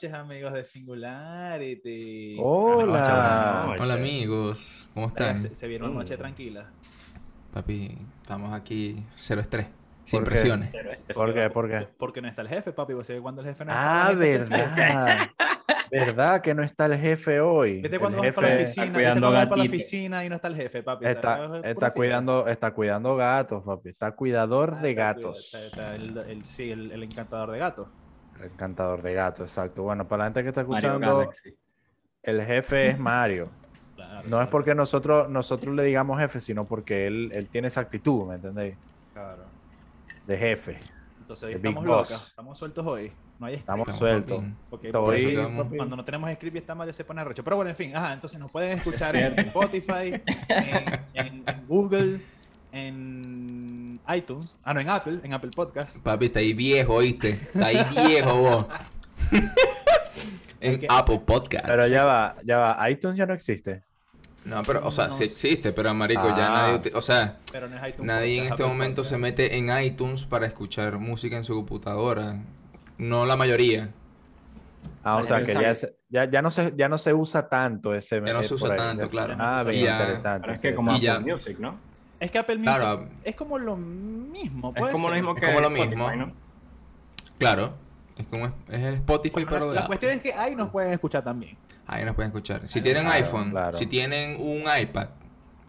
Buenas noches, amigos de Singularity. Hola. Hola amigos, ¿cómo están? Se, se vieron noche tranquila. Papi, estamos aquí cero estrés, sin ¿Por qué? presiones. ¿Por qué? ¿Por qué? Porque no está el jefe, papi. ¿Vos sabés cuando el jefe no Ah, está? fría. verdad. verdad que no está el jefe hoy. Vete El cuando vas para la jefe oficina, vete cuidando cuando vas para la oficina y no está el jefe, papi. está, está cuidando, está cuidando gatos, papi. Está cuidador Ah, de está gatos. está el, el- sí, el, el encantador de gatos. El encantador de gatos, exacto. Bueno, para la gente que está Mario escuchando, el jefe es Mario. Claro, No es porque nosotros, nosotros le digamos jefe, sino porque él, él tiene esa actitud, ¿me entendéis? claro. De jefe. Entonces hoy estamos Boss. locas, estamos sueltos hoy. No hay script. Estamos Estamos, sueltos. Porque quedamos- cuando no tenemos script y está mal, se pone arrecho. Pero bueno, en fin, ajá, entonces nos pueden escuchar en Spotify, en, en- en Google, en iTunes, ah, no, en Apple, en Apple Podcast. Papi, está ahí viejo, ¿oíste? Está ahí viejo vos. en Apple Podcast. Pero ya va, ya va. iTunes ya no existe. No, pero, o sea, No sí existe, pero marico, ya Ah. nadie, o sea, Pero no es iTunes. nadie en este Apple momento Podcast. se mete en iTunes para escuchar música en su computadora. No la mayoría. Ah, o sea que ya, se- ya, ya no se, ya no se usa tanto ese Ya no se usa tanto, claro. Ah, bien, ya- interesante. Pero es que como Apple Music, ¿no? Es que Apple Music Claro. es como lo mismo. Es como lo mismo Es que como lo Spotify, mismo. ¿no? Claro. Es como es, es el Spotify, Bueno, pero la, de la Apple. cuestión es que ahí nos pueden escuchar también. Ahí nos pueden escuchar. Si Ah, tienen claro, iPhone, claro. si tienen un iPad,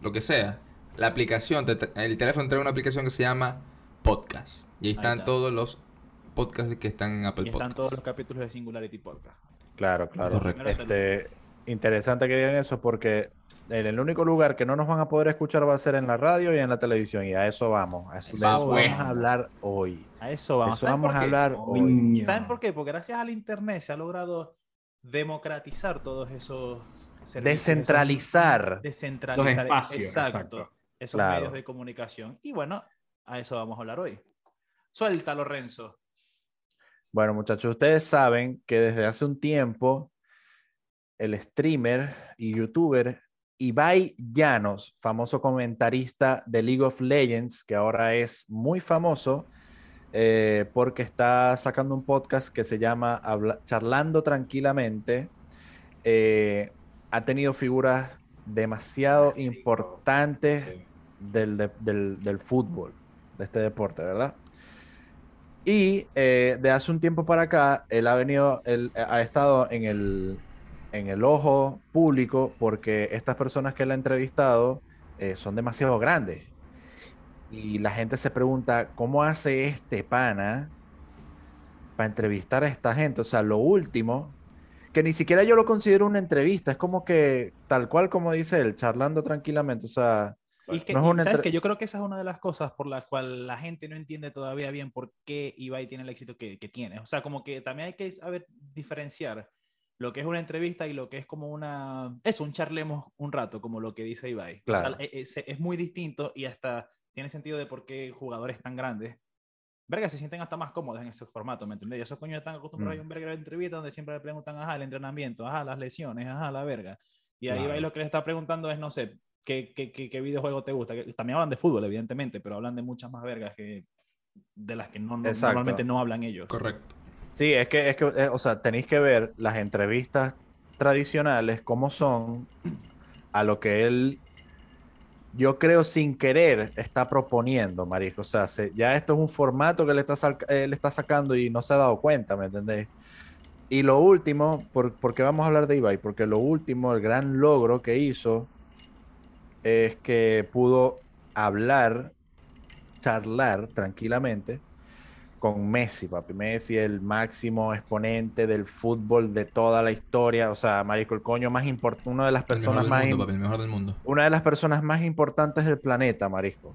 lo que sea, la aplicación, el teléfono trae una aplicación que se llama Podcast. Y ahí están está. todos los podcasts que están en Apple Y están Podcast. todos los capítulos de Singularity Podcast. Claro, claro. Correcto. Este, interesante que digan eso porque el único lugar que no nos van a poder escuchar va a ser en la radio y en la televisión. Y a eso vamos. A eso, de eso bueno. vamos a hablar hoy. A eso vamos. Eso ¿Saben vamos por a qué? hablar hoy. ¿Saben por qué? Porque gracias al internet se ha logrado democratizar todos esos servicios, Descentralizar. esos- descentralizar Los espacios, exacto, exacto. esos Claro. medios de comunicación. Y bueno, a eso vamos a hablar hoy. Suéltalo, Renzo. Bueno, muchachos, ustedes saben que desde hace un tiempo el streamer y youtuber Ibai Llanos, famoso comentarista de League of Legends, que ahora es muy famoso eh, porque está sacando un podcast que se llama Habla- Charlando Tranquilamente, eh, ha tenido figuras demasiado importantes del, de- del, del fútbol, de este deporte, ¿verdad? Y eh, de hace un tiempo para acá, él ha venido, él ha estado en el, en el ojo público porque estas personas que él ha entrevistado eh, son demasiado grandes. Y la gente se pregunta, ¿cómo hace este pana para entrevistar a esta gente? O sea, lo último, que ni siquiera yo lo considero una entrevista, es como que tal cual como dice él, charlando tranquilamente. O sea, Y que, no es una ¿sabes qué? Yo creo que esa es una de las cosas por las cuales la gente no entiende todavía bien por qué Ibai tiene el éxito que, que tiene. O sea, como que también hay que saber diferenciar lo que es una entrevista y lo que es como una... Eso, un charlemos un rato, como lo que dice Ibai. O sea, Claro. e- es, es muy distinto y hasta tiene sentido de por qué jugadores tan grandes, verga, se sienten hasta más cómodos en ese formato, ¿me entendés? Y esos coños están acostumbrados Mm. a un verga de entrevista donde siempre le preguntan, ajá, el entrenamiento, ajá, las lesiones, ajá, la verga. Y ahí Claro. Ibai lo que le está preguntando es, no sé, ¿qué, qué, qué, qué videojuego te gusta? Que También hablan de fútbol, evidentemente, pero hablan de muchas más vergas que de las que no, no- normalmente no hablan ellos. Correcto. Sí, es que, es que, eh, o sea, tenéis que ver las entrevistas tradicionales cómo son a lo que él, yo creo sin querer, está proponiendo, Marisco. O sea, se- ya esto es un formato que le está, eh, está sacando y no se ha dado cuenta, ¿me entendéis? Y lo último, por, porque vamos a hablar de Ibai, porque lo último, el gran logro que hizo es que pudo hablar, charlar tranquilamente con Messi, papi. Messi, el máximo exponente del fútbol de toda la historia. O sea, marico, el coño más importante, una de las El mejor personas del más, mundo, im- papi, el mejor del mundo. una de las personas más importantes del planeta, marisco.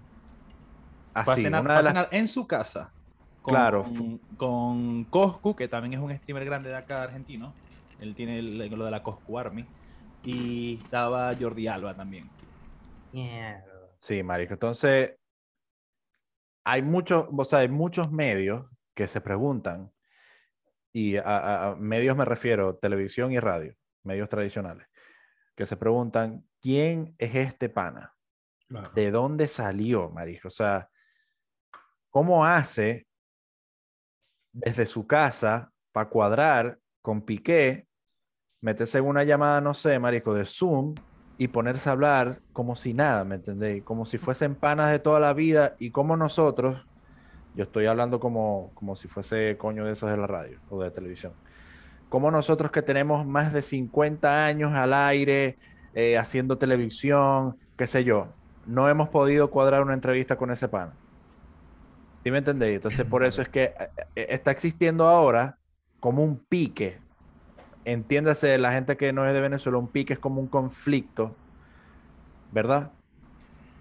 Fue a Así, cenar, una fue a de las- cenar en su casa. Con, Claro. Con, con Coscu, que también es un streamer grande de acá argentino. Él tiene el- lo de la Coscu Army. Y estaba Jordi Alba también. Sí, marico. Entonces, hay muchos, o sea, hay muchos medios que se preguntan, y a, medios me refiero televisión y radio, medios tradicionales, que se preguntan, ¿quién es este pana? Claro. ¿De dónde salió, marico? O sea, ¿cómo hace desde su casa para cuadrar con Piqué, meterse en una llamada, no sé, marico, de Zoom y ponerse a hablar como si nada, ¿me entendéis? Como si fuesen panas de toda la vida y como nosotros, yo estoy hablando como, como si fuese coño de esos de la radio o de televisión, como nosotros que tenemos más de 50 años al aire, eh, haciendo televisión, qué sé yo, no hemos podido cuadrar una entrevista con ese pan. ¿Sí me entendéis? Entonces, por eso es que eh, eh, está existiendo ahora como un pique. Entiéndase, la gente que no es de Venezuela, un pique es como un conflicto, ¿verdad?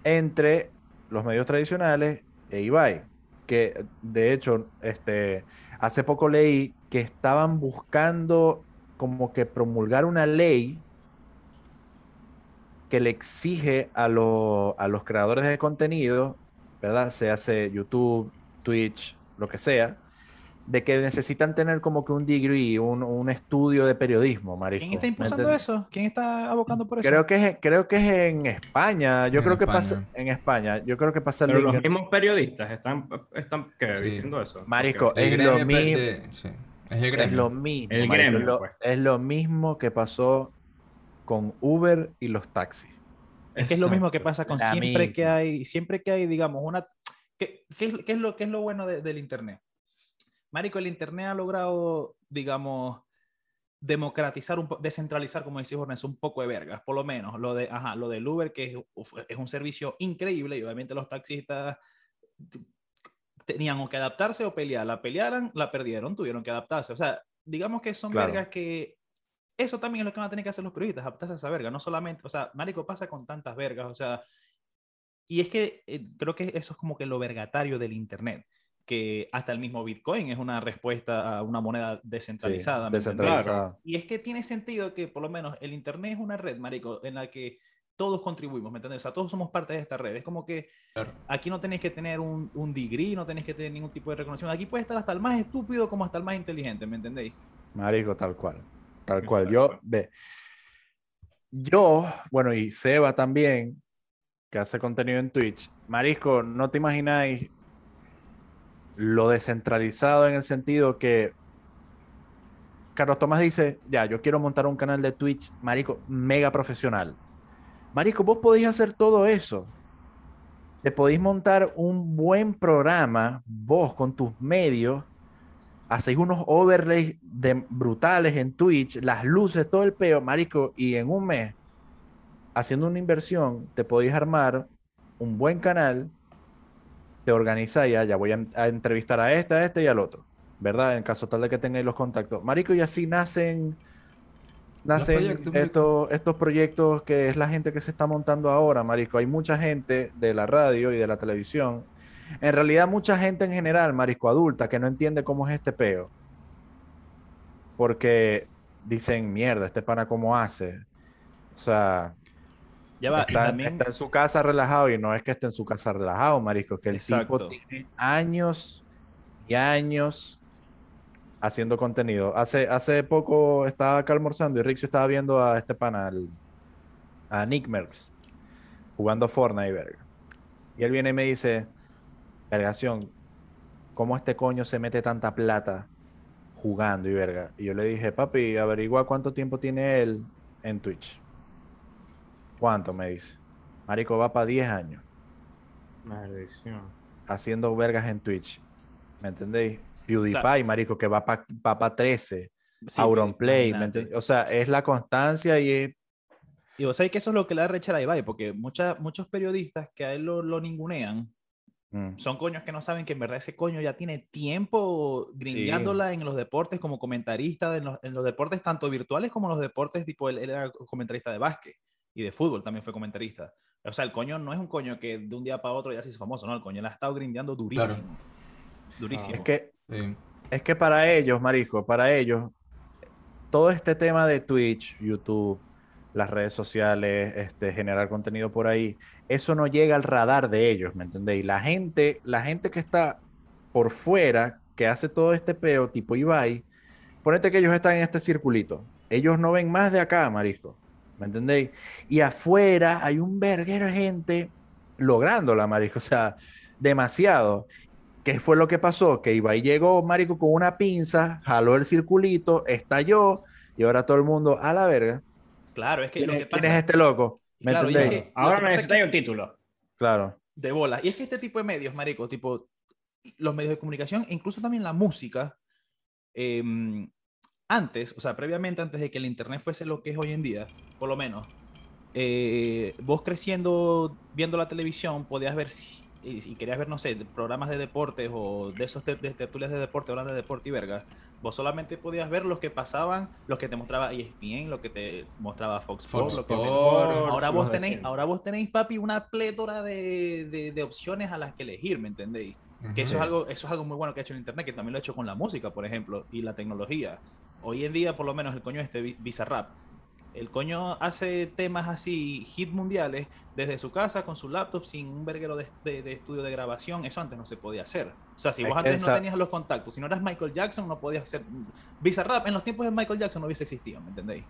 Entre los medios tradicionales e Ibai. Que de hecho, este, hace poco leí que estaban buscando como que promulgar una ley que le exige a, a los creadores de contenido, ¿verdad? Se hace YouTube, Twitch, lo que sea, de que necesitan tener como que un degree, un, un estudio de periodismo, marico. ¿Quién está impulsando eso? ¿Quién está abocando por eso? Creo que es, creo que es en España. Yo creo que pasa en España. Yo creo que pasa Pero los mismos periodistas están, están diciendo eso. Marico, es lo mismo. Es, lo mismo. El gremio, pues. Es lo mismo que pasó con Uber y los taxis. Es que es lo mismo que pasa con siempre que hay, siempre que hay, digamos, una... ¿Qué, qué, es, qué es, lo, qué es lo bueno del Internet? Marico, el Internet ha logrado, digamos, democratizar, un descentralizar, como decía Jorge, un poco de vergas, por lo menos. Lo, de, ajá, lo del Uber, que es, es un servicio increíble y obviamente los taxistas tenían que adaptarse o pelear. La pelearan, la perdieron, tuvieron que adaptarse. O sea, digamos que son vergas que eso también es lo que van a tener que hacer los periodistas, adaptarse a esa verga, no solamente, o sea, Marico pasa con tantas vergas, o sea, y es que eh, creo que eso es como que lo vergatario del Internet, que hasta el mismo Bitcoin es una respuesta a una moneda descentralizada. descentralizada. Y es que tiene sentido que por lo menos el Internet es una red, Marico, en la que todos contribuimos, ¿me entiendes? O sea, todos somos parte de esta red. Es como que aquí no tenéis que tener un, un degree, no tenéis que tener ningún tipo de reconocimiento. Aquí puede estar hasta el más estúpido como hasta el más inteligente, ¿me entendéis? Marico, tal cual. Tal cual. Yo, ve, yo, bueno, y Seba también, que hace contenido en Twitch. Marisco, no te imagináis lo descentralizado en el sentido que Carlos Tomás dice, ya, yo quiero montar un canal de Twitch, Marico, mega profesional. Marisco, vos podéis hacer todo eso. Te podéis montar un buen programa, vos con tus medios, hacéis unos overlays de, brutales en Twitch, las luces, todo el peo, marico, y en un mes, haciendo una inversión, te podéis armar un buen canal, te organizáis, ya, ya voy a, entrevistar a este, a este y al otro, ¿verdad? En caso tal de que tengáis los contactos. Marico, y así nacen nacen estos, estos proyectos que es la gente que se está montando ahora, Marico. Hay mucha gente de la radio y de la televisión en realidad, mucha gente en general, marisco adulta, que no entiende cómo es este peo. Porque dicen, mierda, este pana cómo hace. O sea, ya está, en su casa relajado y no es que esté en su casa relajado, marisco, que el tipo tiene años y años haciendo contenido. Hace, hace poco estaba acá almorzando y Rixio estaba viendo a este pana, a Nick Merckx, jugando Fortnite, verga. Y él viene y me dice, Vergación, ¿cómo este coño se mete tanta plata jugando y verga? Y yo le dije, papi, averigua cuánto tiempo tiene él en Twitch. ¿Cuánto? Me dice. Marico, va para 10 años. Maldición. Haciendo vergas en Twitch. ¿Me entendéis? PewDiePie, marico, que va para pa 13. Sí, Auronplay, O sea, es la constancia y es... Y vos sabés que eso es lo que le da rechar a Ibai, porque muchos periodistas que a él lo, lo ningunean, Mm. Son coños que no saben que en verdad ese coño ya tiene tiempo grindeándola en los deportes como comentarista, en los, en los, deportes tanto virtuales como los deportes, tipo él, era comentarista de básquet y de fútbol también fue comentarista. O sea, el coño no es un coño que de un día para otro ya se hizo famoso, ¿no? El coño le ha estado grindeando durísimo. Durísimo. Es que, es que para ellos, Marisco, para ellos, todo este tema de Twitch, YouTube, las redes sociales, este, generar contenido por ahí, eso no llega al radar de ellos, ¿me entendéis? La gente, la gente que está por fuera, que hace todo este peo tipo Ibai, ponete que ellos están en este circulito. Ellos no ven más de acá, marisco. ¿Me entendéis? Y afuera hay un verguero de gente lográndola, marisco. O sea, demasiado. ¿qué fue lo que pasó? Que Ibai llegó, marico, con una pinza, jaló el circulito, estalló, y ahora todo el mundo, a la verga. Claro, es que ¿Quién, lo es, que quién pasa es este loco? ¿Me Claro, es que- Ahora es necesitáis que- un título. Claro. de bola. Y es que este tipo de medios, marico, tipo los medios de comunicación, incluso también la música, em, antes, o sea, previamente, antes de que el internet fuese lo que es hoy en día, por lo menos, eh, vos creciendo viendo la televisión, podías ver, y, y querías ver, no sé, programas de deportes o de esos te- de tertulias de deporte, hablando de deporte y verga, vos solamente podías ver los que pasaban, los que te mostraba ESPN, lo que te mostraba Fox Fox Sports, lo que. Ahora vos, tenéis, ahora vos tenéis, papi, una plétora de, de- de opciones a las que elegir, ¿me entendéis? Que eso es, algo, eso es algo muy bueno que ha hecho el Internet, que también lo ha hecho con la música, por ejemplo, y la tecnología. Hoy en día, por lo menos, el coño este, Bizarrap, el coño hace temas así, hit mundiales, desde su casa, con su laptop, sin un verguero de, de- de estudio de grabación. Eso antes no se podía hacer. O sea, si vos antes no tenías los contactos, si no eras Michael Jackson, no podías hacer... Bizarrap, en los tiempos de Michael Jackson no hubiese existido, ¿me entendéis?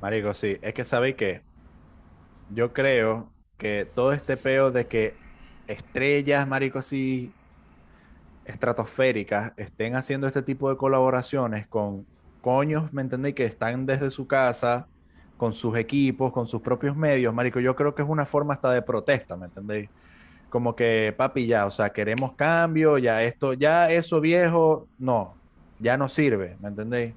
Marico, sí. Es que sabéis que yo creo que todo este peo de que estrellas, marico, así estratosféricas estén haciendo este tipo de colaboraciones con coños, ¿me entendéis? Que están desde su casa, con sus equipos, con sus propios medios, marico. Yo creo que es una forma hasta de protesta, ¿me entendéis? Como que, papi, ya, o sea, queremos cambio, ya esto, ya eso viejo, no, ya no sirve, ¿me entendéis?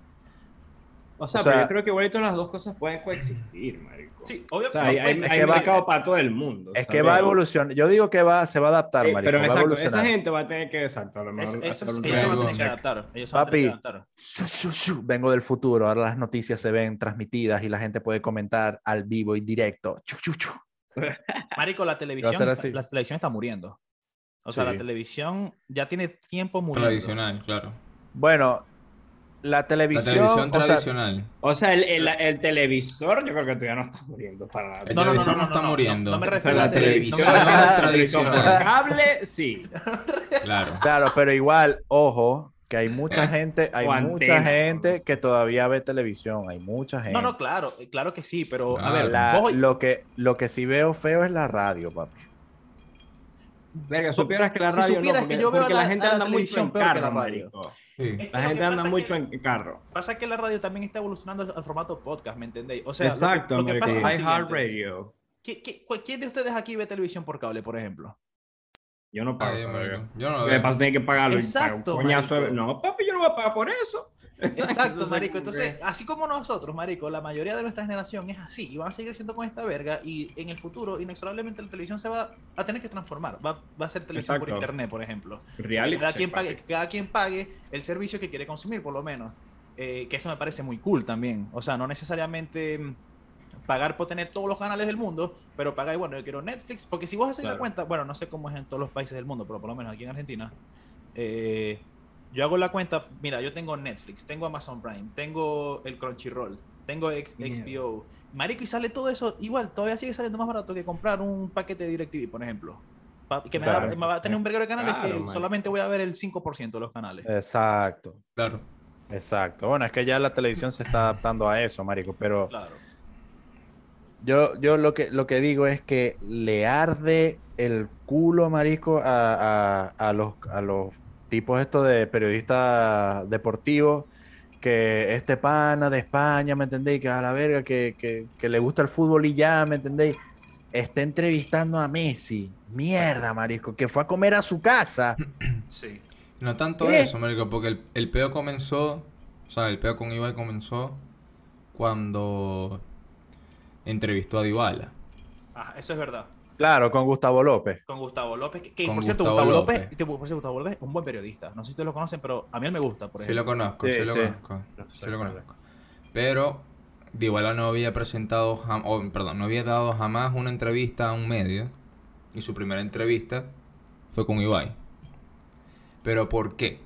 O sea, O sea- pero yo creo que igualito las dos cosas pueden coexistir, marico. Sí, O sea, obviamente. hay, hay, es hay que va- mercado para todo el mundo. Es que ¿sabes? va a evolucionar. Yo digo que va, se va a adaptar, Sí, marico. pero va a exacto, esa evolucionar. gente va a tener que, exacto, a lo Es- mejor eso, hacer un ellos se van a tener que adaptar. Ellos se van a tener que Papi. adaptar. Shu, shu, shu. Vengo del futuro. Ahora las noticias se ven transmitidas y la gente puede comentar al vivo y directo. Chu, chu, chu. Marico, la televisión, la televisión está muriendo. O sea, Sí. la televisión ya tiene tiempo muriendo. Tradicional, claro. Bueno, la La televisión. televisión o sea, tradicional. O sea, el, el, el televisor yo creo que todavía no está muriendo para nada. El No, no, no, televisor no, no, no, está no, muriendo. no me refiero a la la televisión. televisión Ah, Televisión por tradicional. cable, sí. Claro. claro, pero igual, ojo, que hay mucha gente, hay mucha gente ¿no? que todavía ve televisión. Hay mucha gente. No, no, claro, eh, claro que sí, pero a Claro. ver, La- vos- lo, que, lo que sí veo feo es la radio, papi. Verga, supieras que la Si radio no, supieras porque, que yo veo porque a la, la- gente a la anda televisión en que carro, la radio. Sí. La gente anda pasa mucho que- en carro. pasa que la radio también está evolucionando al formato podcast, ¿me entendéis? O sea, lo que- Exacto, lo que, pasa es lo. ¿Qui- qui- cu- ¿Quién de ustedes aquí ve televisión por cable, por ejemplo? Yo no pago Ay. Yo no lo veo. pasa es que tiene que pagarlo. Exacto, un coñazo. No, papi, yo no voy a pagar por eso. Exacto, Entonces, marico. Entonces, que- así como nosotros, marico, la mayoría de nuestra generación es así y van a seguir siendo con esta verga y en el futuro, inexorablemente, la televisión se va a tener que transformar. Va, va a ser televisión por internet, por ejemplo. Reality cada, quien pague, cada quien pague el servicio que quiere consumir, por lo menos. Eh, que eso me parece muy cool también. O sea, no necesariamente mm, pagar por tener todos los canales del mundo, pero pagar, bueno, yo quiero Netflix, porque si vos haces la cuenta, bueno, no sé cómo es en todos los países del mundo, pero por lo menos aquí en Argentina, eh, yo hago la cuenta, mira, yo tengo Netflix, tengo Amazon Prime, tengo el Crunchyroll, tengo X-. HBO, Marico, y sale todo eso, igual, todavía sigue saliendo más barato que comprar un paquete de DirecTV, por ejemplo. Pa- que me, Claro. va, me va a tener un verguero de canales Claro, que man. solamente voy a ver el 5% de los canales. Exacto. Claro. Exacto. Bueno, es que ya la televisión se está adaptando a eso, marico. Pero Claro. yo, yo lo que lo que digo es que le arde el culo, marico, a, a- a los, a los tipos estos de periodistas deportivos que este pana de España, ¿me entendéis? Que a la verga, que, que, que le gusta el fútbol y ya, ¿me entendéis? Está entrevistando a Messi. Mierda, marico, que fue a comer a su casa. Sí. No tanto ¿Qué? eso, marico, porque el, el peo comenzó, o sea, el peo con Ibai comenzó cuando entrevistó a Dybala. Ah, eso es verdad. Claro, con Gustavo López. Con Gustavo López, que, por cierto, Gustavo Gustavo López. López, que por cierto, Gustavo López es un buen periodista. No sé si ustedes lo conocen, pero a mí él me gusta, por Sí lo conozco, Sí, sí, lo sí. conozco, No sí lo conozco. Pero Dybala no había presentado, jam- o, perdón, no había dado jamás una entrevista a un medio y su primera entrevista fue con Ibai. Pero ¿por qué?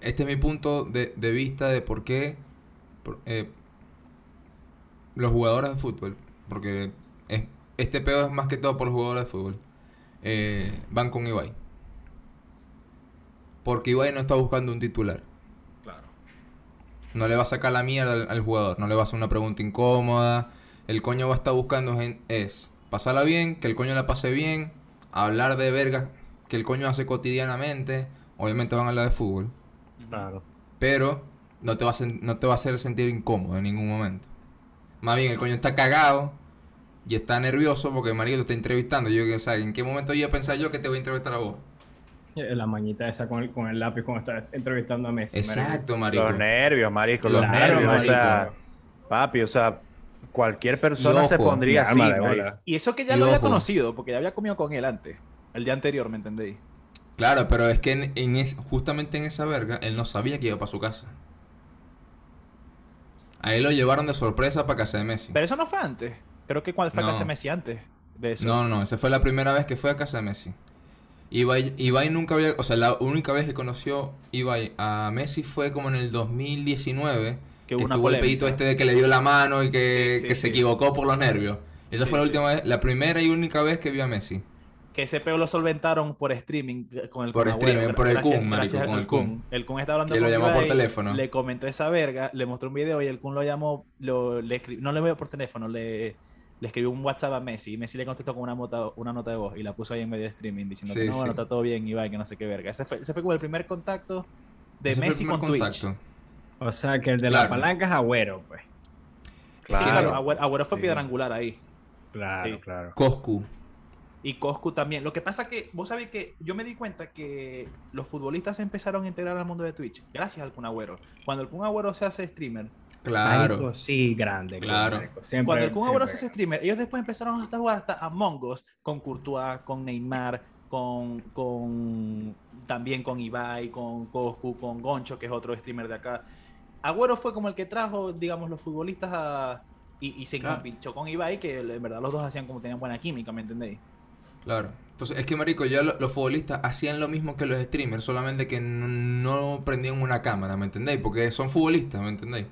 Este es mi punto de, de vista de por qué por- eh, los jugadores de fútbol, porque es- este pedo es más que todo por los jugadores de fútbol, eh, van con Ibai. Porque Ibai no está buscando un titular. Claro. No le va a sacar la mierda al, al jugador, no le va a hacer una pregunta incómoda. El coño va a estar buscando gen- es pasarla bien, que el coño la pase bien, hablar de vergas que el coño hace cotidianamente. Obviamente van a hablar de fútbol. Claro. Pero no te, va a no te va a hacer sentir incómodo en ningún momento. Más bien, el coño está cagado y está nervioso porque el marido te está entrevistando. Yo, o sea, ¿en qué momento iba a pensar yo que te voy a entrevistar a vos? Eh, La mañita esa con el, con el lápiz cuando está entrevistando a Messi. Exacto, marico. Los nervios, marico, los Los nervios. nervios, o sea, marico. papi, o sea, cualquier persona se pondría así. marico. Y eso que ya Y lo había conocido, porque ya había comido con él antes. El día anterior, ¿me entendéis? Claro, pero es que en, en es- justamente en esa verga, él no sabía que iba para su casa. A él lo llevaron de sorpresa para casa de Messi. Pero eso no fue antes. Creo que cuando fue a No. casa de Messi antes de eso. No, no, esa fue la primera vez que fue a casa de Messi. Ibai, Ibai nunca había, o sea, la única vez que conoció Ibai a Messi fue como en el 2019, Que que, una estuvo el pedito este de que le dio la mano y que, Sí, sí, que se equivocó por los nervios. Esa fue la última vez, la primera y única vez que vio a Messi. Que ese peo lo solventaron por streaming eh, con el Por Kun streaming, por el gracias- Kun, marico, gracias con el Kun. El Kun está hablando Que lo con llamó por teléfono. Le comentó esa verga, le mostró un video y el Kun lo llamó, lo, le no le veo por teléfono, le, le escribió un WhatsApp a Messi y Messi le contestó con una, mota- una nota de voz y la puso ahí en medio de streaming diciendo que Sí, no, bueno, sí. está todo bien, Ibai, que no sé qué verga. Ese fue, ese fue como el primer contacto de Ese Messi con Twitch. O sea, que el de Claro. la palanca es Agüero, pues. Sí, claro, Claro. Agüero, Agüero fue Sí. piedra angular ahí. Claro, Sí. claro. Coscu. Y Coscu también. Lo que pasa que, vos sabés que yo me di cuenta que los futbolistas se empezaron a integrar al mundo de Twitch gracias al Kun Agüero. Cuando el Kun Agüero se hace streamer, Claro. Marico, sí, grande. Claro. marico. Siempre, cuando el Kun Agüero se streamer, ellos después empezaron hasta a jugar hasta Among Us con Courtois, con Neymar, con, con también con Ibai, con Coscu, con Goncho, que es otro streamer de acá. Agüero fue como el que trajo, digamos, los futbolistas a... Y, y se Claro. compinchó con Ibai, que en verdad los dos hacían como tenían buena química, ¿me entendéis? Claro. Entonces, es que, marico, ya lo- los futbolistas hacían lo mismo que los streamers, solamente que no, no prendían una cámara, ¿me entendéis? Porque son futbolistas, ¿me entendéis?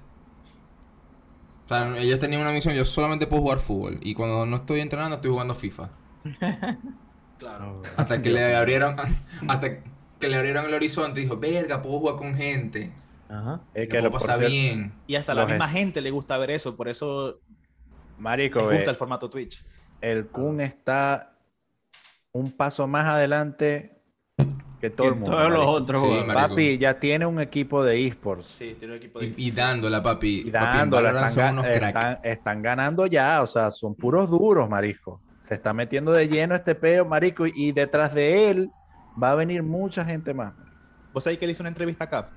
O sea, ellos tenían una misión, yo solamente puedo jugar fútbol. Y cuando no estoy entrenando, estoy jugando FIFA. Claro. Hasta que le abrieron, hasta que le abrieron el horizonte y dijo, verga, puedo jugar con gente. Ajá. Es Que lo cierto, bien. Y hasta la misma es- gente le gusta ver eso, por eso Marico, les ve, gusta el formato Twitch. el Kun está un paso más adelante que todo el mundo. Todos los otros Sí. Papi, ya tiene un equipo de esports. Sí, tiene un equipo de... Y, y dándola, papi. Y Papi, dándola, Valorant están, ga- están, están ganando ya, o sea, son puros duros, marisco. Se está metiendo de lleno este peo, marico, y, y detrás de él va a venir mucha gente más. Vos sabés que él hizo una entrevista acá.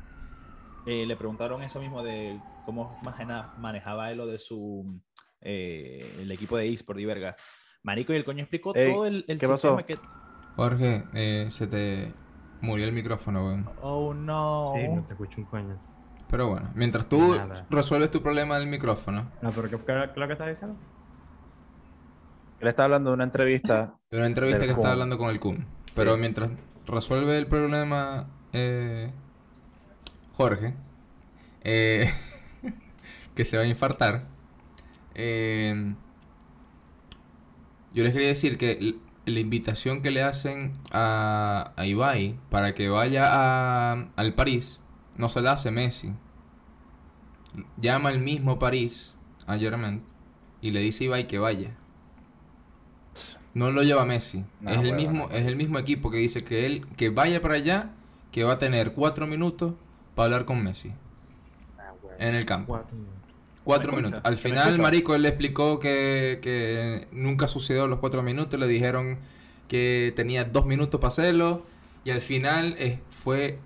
Eh, le preguntaron eso mismo de cómo manejaba él lo de su eh, el equipo de eSport y verga. Marico, y el coño explicó Ey, todo el, el ¿qué pasó? sistema que. Jorge, eh, se te murió el micrófono, weón. Oh no. Sí, no te escucho un coño. Pero bueno, mientras tú Nada. resuelves tu problema del micrófono, No, pero ¿qué, es lo que estás diciendo? Él está hablando de una entrevista. de una entrevista Del que Kun. está hablando con el Kun. Pero Sí. mientras resuelve el problema eh, Jorge, eh, que se va a infartar, eh, yo les quería decir que la invitación que le hacen a, a Ibai para que vaya a- al París no se la hace Messi. Llama al mismo París a Germain y le dice a Ibai que vaya. No lo lleva Messi. No, es el mismo, es el mismo equipo que dice que él que vaya para allá, que va a tener cuatro minutos para hablar con Messi en el campo. Cuatro minutos. Cuatro ¿Me minutos. Al ¿Se me final? Marico, él le explicó que, que nunca sucedió los cuatro minutos. Le dijeron que tenía dos minutos para hacerlo. Y al final eh, fue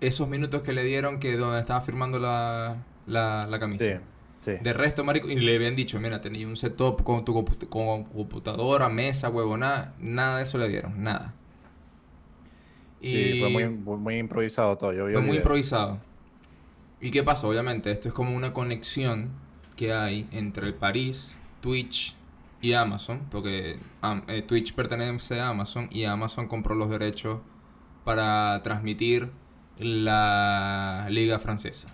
esos minutos que le dieron que donde estaba firmando la, la, la camisa. Sí, sí. De resto, marico, y le habían dicho, mira, tenía un setup con tu compu- con computadora, mesa, huevo, nada, de eso le dieron, nada. Y Sí, fue muy, muy, improvisado todo. Yo fue muy improvisado. ¿Y qué pasó? Obviamente, esto es como una conexión que hay entre el París, Twitch y Amazon, porque eh, Twitch pertenece a Amazon y Amazon compró los derechos para transmitir la liga francesa.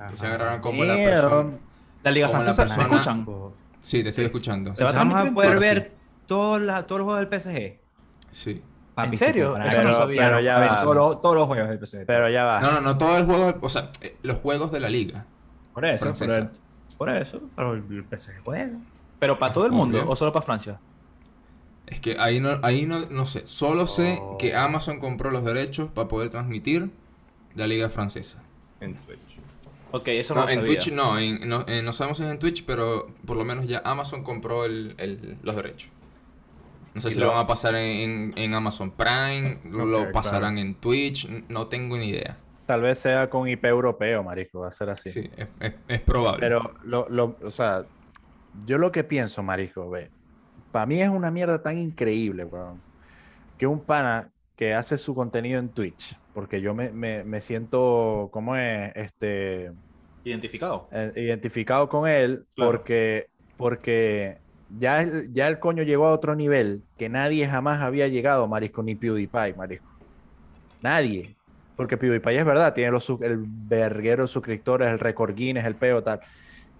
Entonces agarraron como la persona... La Liga Francesa, ¿me escuchan? Sí, te estoy Sí. escuchando. Se va a poder ver todos los juegos del PSG. Sí. ¿En serio? para Eso no sabía. Pero ya a ver, va. todos, los, todos los juegos del PSG. Pero ya va. No, no, no todo el juego, o sea, eh, los juegos de la liga. por eso, por, el- por eso, pero el PSG juega. Pero para todo el mundo Obvio. o solo para Francia. Es que ahí no, ahí no, no sé. Solo sé Oh. que Amazon compró los derechos para poder transmitir la liga francesa. En Twitch. Ok, eso no, No, lo en sabía. Twitch no, en- no, eh, no sabemos si es en Twitch, pero por lo menos ya Amazon compró el- el- los derechos. No sé Y si lo- lo van a pasar en, en- Amazon Prime, lo pasarán en Twitch, no tengo ni idea. Tal vez sea con IP europeo, marico, va a ser así. Sí, es, es- es probable. Pero, lo, lo- o sea, yo lo que pienso, marico, ve, para mí es una mierda tan increíble, weón, que un pana que hace su contenido en Twitch, porque yo me, me, me siento, ¿cómo es? Este, Identificado. eh, identificado con él, Claro. porque, porque ya el, ya el coño llegó a otro nivel que nadie jamás había llegado, marisco, ni PewDiePie, marisco. Nadie. Porque PewDiePie es verdad, tiene los, el verguero de suscriptores, el récord Guinness, el peo, tal.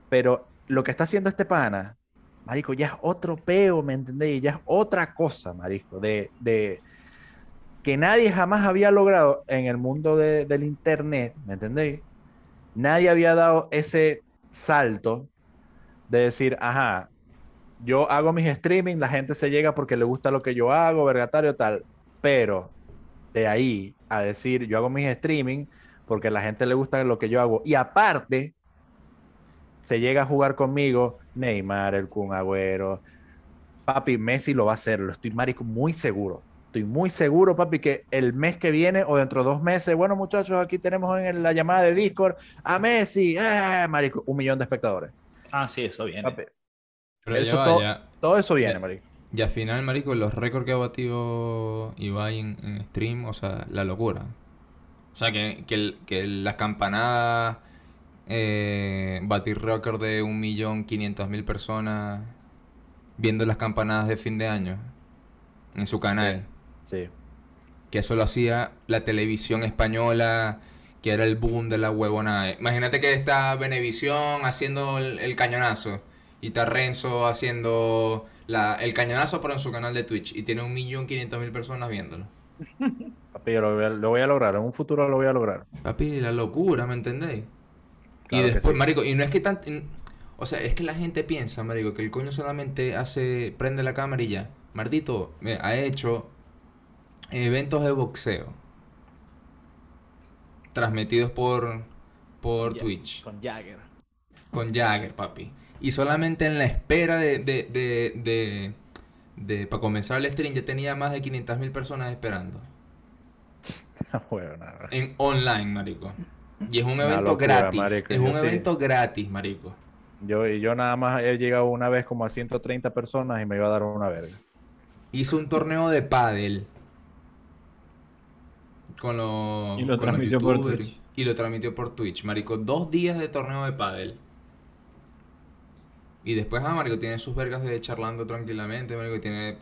Pero lo que está haciendo este pana, marico, ya es otro peo, ¿me entendéis? Ya es otra cosa, marico, de, de que nadie jamás había logrado en el mundo de- del internet, ¿me entendéis? Nadie había dado ese salto de decir, ajá, yo hago mis streaming, la gente se llega porque le gusta lo que yo hago, vergatario, tal, pero de ahí a decir, yo hago mis streaming porque a la gente le gusta lo que yo hago, y aparte, se llega a jugar conmigo Neymar, el Kun Agüero, papi, Messi lo va a hacer, lo estoy, marico, muy seguro. Estoy muy seguro, papi, que el mes que viene o dentro de dos meses, bueno, muchachos, aquí tenemos en la llamada de Discord a Messi, eh, marico, un millón de espectadores. Ah, sí, eso viene. Papi, Pero eso ya va, todo- ya- todo eso viene, marico. Y al final, marico, los récords que ha batido Ibai en, en stream, o sea, la locura. O sea, que, que, el- que las campanadas, eh, batir récord de 1.500.000 personas viendo las campanadas de fin de año en su canal. Sí. Que eso lo hacía la televisión española, que era el boom de la huevonada. Imagínate que está Venevisión haciendo el, el cañonazo y está Renzo haciendo la, el cañonazo pero en su canal de Twitch y tiene 1.500.000 personas viéndolo. Papi, yo lo voy, a, lo voy a lograr, en un futuro lo voy a lograr. Papi, la locura, ¿me entendéis? Claro y después, sí. marico, y no es que tan... O sea, es que la gente piensa, marico, que el coño solamente hace... Prende la cámara y ya. Martito eh, ha hecho eventos de boxeo. Transmitidos por... Por Twitch. Con Jagger. Con Jagger, papi. Y solamente en la espera de... de, de, de, de- para comenzar el stream ya tenía más de 500.000 personas esperando. Bueno, nada. En online, marico. Y es un Una evento locura, gratis. marico, es un sí. evento gratis, marico. Yo, y yo nada más he llegado una vez como a 130 personas y me iba a dar una verga. Hizo un torneo de pádel. Con los, Y lo con los transmitió por youtubers. Twitch. Y lo transmitió por Twitch, marico. Dos días de torneo de pádel. Y después, ah, marico, tiene sus vergas de charlando tranquilamente, marico. y Tiene...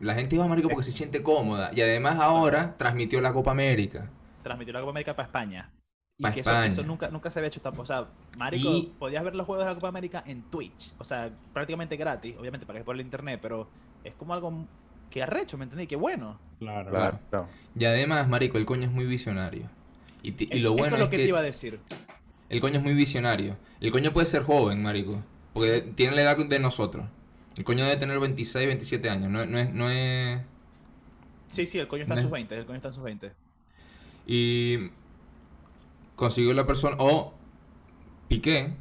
La gente iba, marico, porque se siente cómoda. Y además ahora transmitió la Copa América. Transmitió la Copa América para España. Y Pa' que eso, España. eso nunca, nunca se había hecho tampoco. O sea, Marico, Y- podías ver los juegos de la Copa América en Twitch. O sea, prácticamente gratis. Obviamente, para que por el internet, pero es como algo que arrecho, ¿me entendí? Que bueno. Claro. Claro. Y además, marico, el coño es muy visionario. Y, y Eso, lo bueno eso es es lo que, que... te iba a decir. El coño es muy visionario. El coño puede ser joven, marico. Porque tiene la edad de nosotros. El coño debe tener 26, 27 años. No, no es... No es... Sí, sí, el coño está en sus 20. El coño está en sus 20. Y... Consiguió la persona... O... Piqué.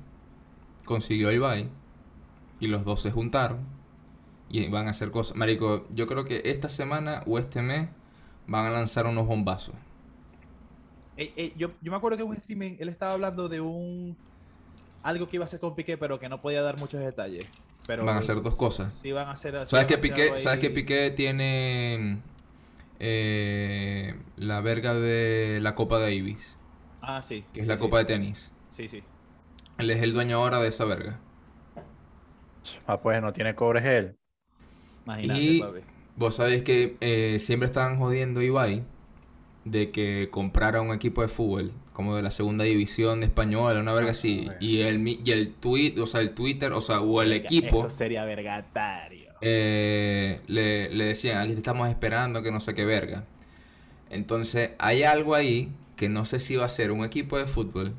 Consiguió a Ibai. Y los dos se juntaron. Y van a hacer cosas. Marico, yo creo que esta semana o este mes van a lanzar unos bombazos. Eh, eh, yo, yo me acuerdo que en un streaming él estaba hablando de un. Algo que iba a hacer con Piqué, pero que no podía dar muchos detalles. Pero Van a hacer dos cosas. Sí, van a hacer. ¿Sabes que Piqué, ¿sabes que. Piqué tiene eh, la verga de la Copa Davis, Ah, sí. que es sí, la sí. Copa de tenis? Sí, sí. Él es el dueño ahora de esa verga. Ah, pues no tiene cobres él. Imagínate, Y- papi. Vos sabés que eh, siempre estaban jodiendo a Ibai de que comprara un equipo de fútbol como de la segunda división de española, una verga así. Y el, y el tweet, o sea, el Twitter, o sea, o el equipo, Eso sería vergatario. eh, le, le decían, aquí te estamos esperando, que no sé qué verga. Entonces, hay algo ahí que no sé si va a ser un equipo de fútbol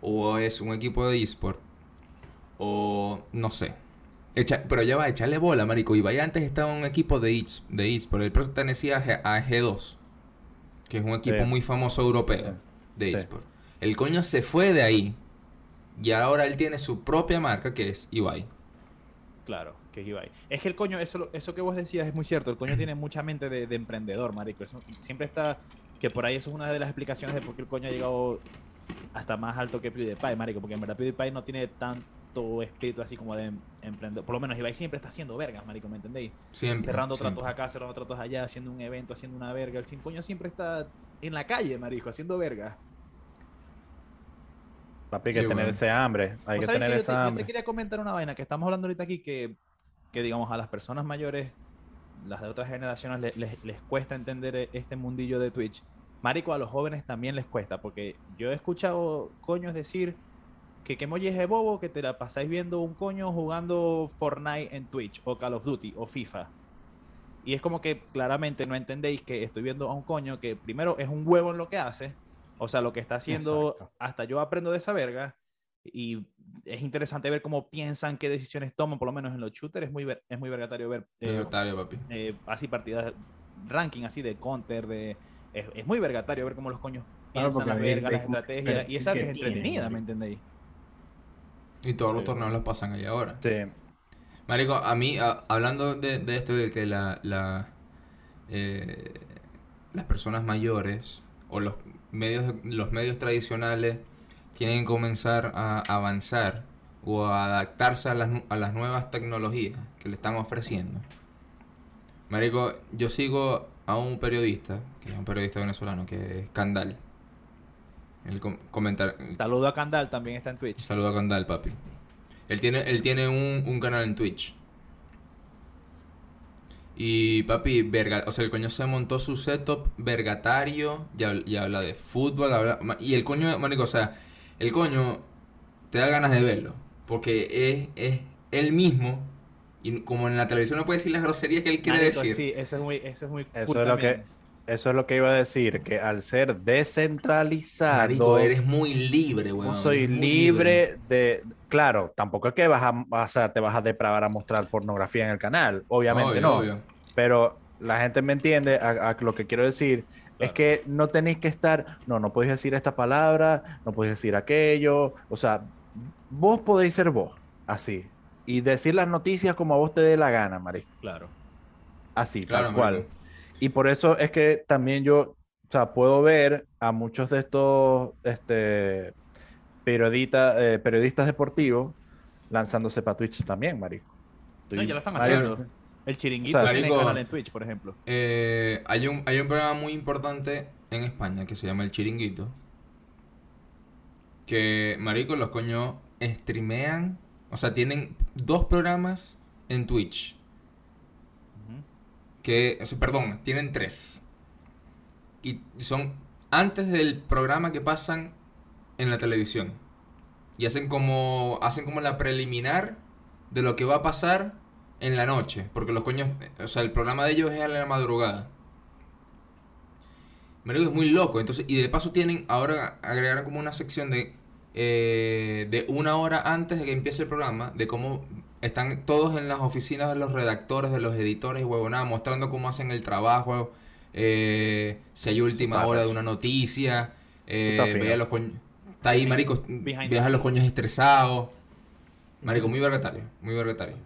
o es un equipo de eSport o no sé. Echa- pero ya va, echarle bola, marico. Ibai antes estaba en un equipo de Eats, de Eats, pero él pertenecía a G- a G2, que es un equipo Sí. muy famoso europeo Sí. de Sí. eSport. El coño se fue de ahí y ahora él tiene su propia marca que es Ibai. Claro, que es Ibai. Es que el coño, eso, eso que vos decías es muy cierto. El coño tiene mucha mente de, de emprendedor, marico. Eso siempre está. Que por ahí eso es una de las explicaciones de por qué el coño ha llegado hasta más alto que PewDiePie, marico. Porque en verdad PewDiePie no tiene tanto espíritu así como de em- emprendedor. Por lo menos Ibai siempre está haciendo vergas, marico, ¿me entendéis? Siempre. Cerrando siempre. tratos acá, cerrando tratos allá, haciendo un evento, haciendo una verga. El sin coño siempre está en la calle, marico, haciendo vergas. Papi, hay que Sí, tener ese hambre. Hay ¿Vos que tener que yo te- esa yo te, hambre. quería comentar una vaina que estamos hablando ahorita aquí que, que digamos, a las personas mayores, las de otras generaciones, le- les, les cuesta entender este mundillo de Twitch. Marico, a los jóvenes también les cuesta, porque yo he escuchado coños decir que qué molles de bobo que te la pasáis viendo un coño jugando Fortnite en Twitch, o Call of Duty, o FIFA. Y es como que claramente no entendéis que estoy viendo a un coño que primero es un huevo en lo que hace, o sea, lo que está haciendo, Exacto. hasta yo aprendo de esa verga, y es interesante ver cómo piensan, qué decisiones toman, por lo menos en los shooters es muy, ver- es muy vergatario ver eh, papi. eh, así partidas, ranking así de counter, de... Es, es muy vergatario ver cómo los coños Claro, piensan porque las ve- vergas, ve las estrategias, y esa es entretenida, ¿me marico. entendéis? Y todos los torneos los pasan ahí ahora. Sí. Marico, a mí, a- hablando de, de esto de que la, la, eh, las personas mayores o los medios, los medios tradicionales tienen que comenzar a avanzar o a adaptarse a las, a las nuevas tecnologías que le están ofreciendo. Marico, yo sigo a un periodista, que es un periodista venezolano, que es Candal. El com- comentar, Saludo a Candal, también está en Twitch. Saluda a Candal, papi. Él tiene, él tiene un, un canal en Twitch. Y papi, verga, o sea, el coño se montó su setup vergatario y, habla, y habla de fútbol, habla- y el coño, manico, o sea, el coño te da ganas de verlo, porque es, es él mismo, y como en la televisión no puede decir las groserías que él quiere Marico, decir. Sí, eso es muy, eso es muy Eso cool es lo que. Eso es lo que iba a decir, que al ser descentralizado, Marico, eres muy libre, no weón. soy muy libre de... Claro, tampoco es que vas a, o sea, te vas a depravar a mostrar pornografía en el canal, obviamente Obvio, no. obvio. Pero la gente me entiende a, a lo que quiero decir. Es que no tenéis que estar, no, no podéis decir esta palabra, no podéis decir aquello. O sea, vos podéis ser vos, así. Y decir las noticias como a vos te dé la gana, Mari. Claro. Así, Claro, tal cual. marico. Y por eso es que también yo, o sea, puedo ver a muchos de estos este, periodistas, eh, periodistas deportivos lanzándose para Twitch también, marico. No, ya lo están Marico, haciendo. El chiringuito O sea, tiene Marico- canal en Twitch, por ejemplo. Eh, hay, un, hay un programa muy importante en España que se llama El Chiringuito. Que, marico, los coños streamean. O sea, tienen dos programas en Twitch. Que, perdón, tienen tres. Y son antes del programa que pasan en la televisión. Y hacen como, hacen como la preliminar de lo que va a pasar en la noche. Porque los coños, o sea, el programa de ellos es a la madrugada. Marico, es muy loco. Entonces, y de paso tienen, ahora agregaron como una sección de, eh, de una hora antes de que empiece el programa, de cómo están todos en las oficinas de los redactores, de los editores y huevonada, mostrando cómo hacen el trabajo, eh, si hay última está hora de una noticia, eh, está fino. ve a los coños, está ahí, marico, Behind ves the a los coños estresados, marico, muy vergatario, muy vergatario.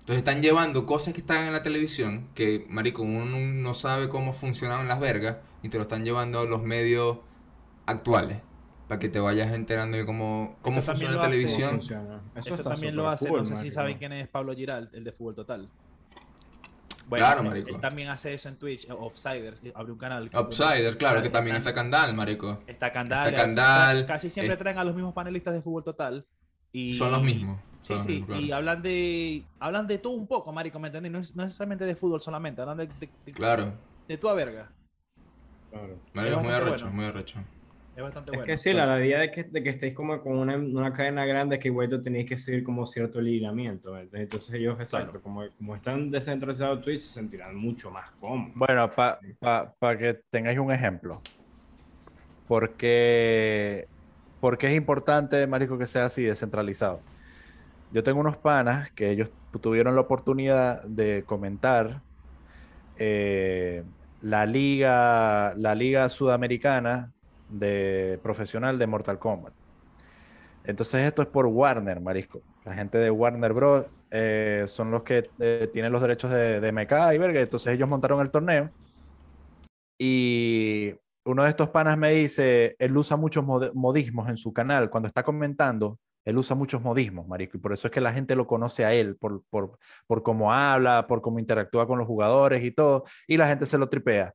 Entonces están llevando cosas que están en la televisión, que, marico, uno no sabe cómo funcionan las vergas, y te lo están llevando a los medios actuales, para que te vayas enterando de cómo, cómo Eso funciona la hace- televisión. Funciona. Eso, también lo hace, cool, no sé si saben quién es Pablo Giral, el de Fútbol Total. Claro, él- marico. Él también hace eso en Twitch, eh, Offsiders, eh, abre un canal. Outsider, claro, que también está Candal, marico. Está Candal. está Candal, Casi siempre es- traen a los mismos panelistas de Fútbol Total. Y... Son los mismos. Sí, los sí, mismos, claro. y hablan de hablan de todo un poco, marico, ¿me entendés? No es no necesariamente de fútbol solamente, hablan de, de, de, Claro, de toda verga. Claro. marico, es muy arrecho, bueno. muy arrecho. Es bastante Es bueno. que sí, la, la idea de que, de que estéis como con una, una cadena grande que igual tú tenéis que seguir como cierto lineamiento. ¿verdad? Entonces ellos, exacto, como, como están descentralizados Twitch, se sentirán mucho más cómodos. Bueno, para que tengáis un ejemplo. Porque, porque es importante, Marico, que sea así descentralizado. yo tengo unos panas que ellos tuvieron la oportunidad de comentar eh, la liga, la liga sudamericana de profesional de Mortal Kombat. Entonces esto es por Warner, marisco. La gente de Warner Bros. eh, son los que eh, tienen los derechos de, de MK y verga. Entonces ellos montaron el torneo. Y uno de estos panas me dice, él usa muchos mod- modismos en su canal. Cuando está comentando, él usa muchos modismos, marico. Y por eso es que la gente lo conoce a él, por, por, por cómo habla, por cómo interactúa con los jugadores y todo. Y la gente se lo tripea.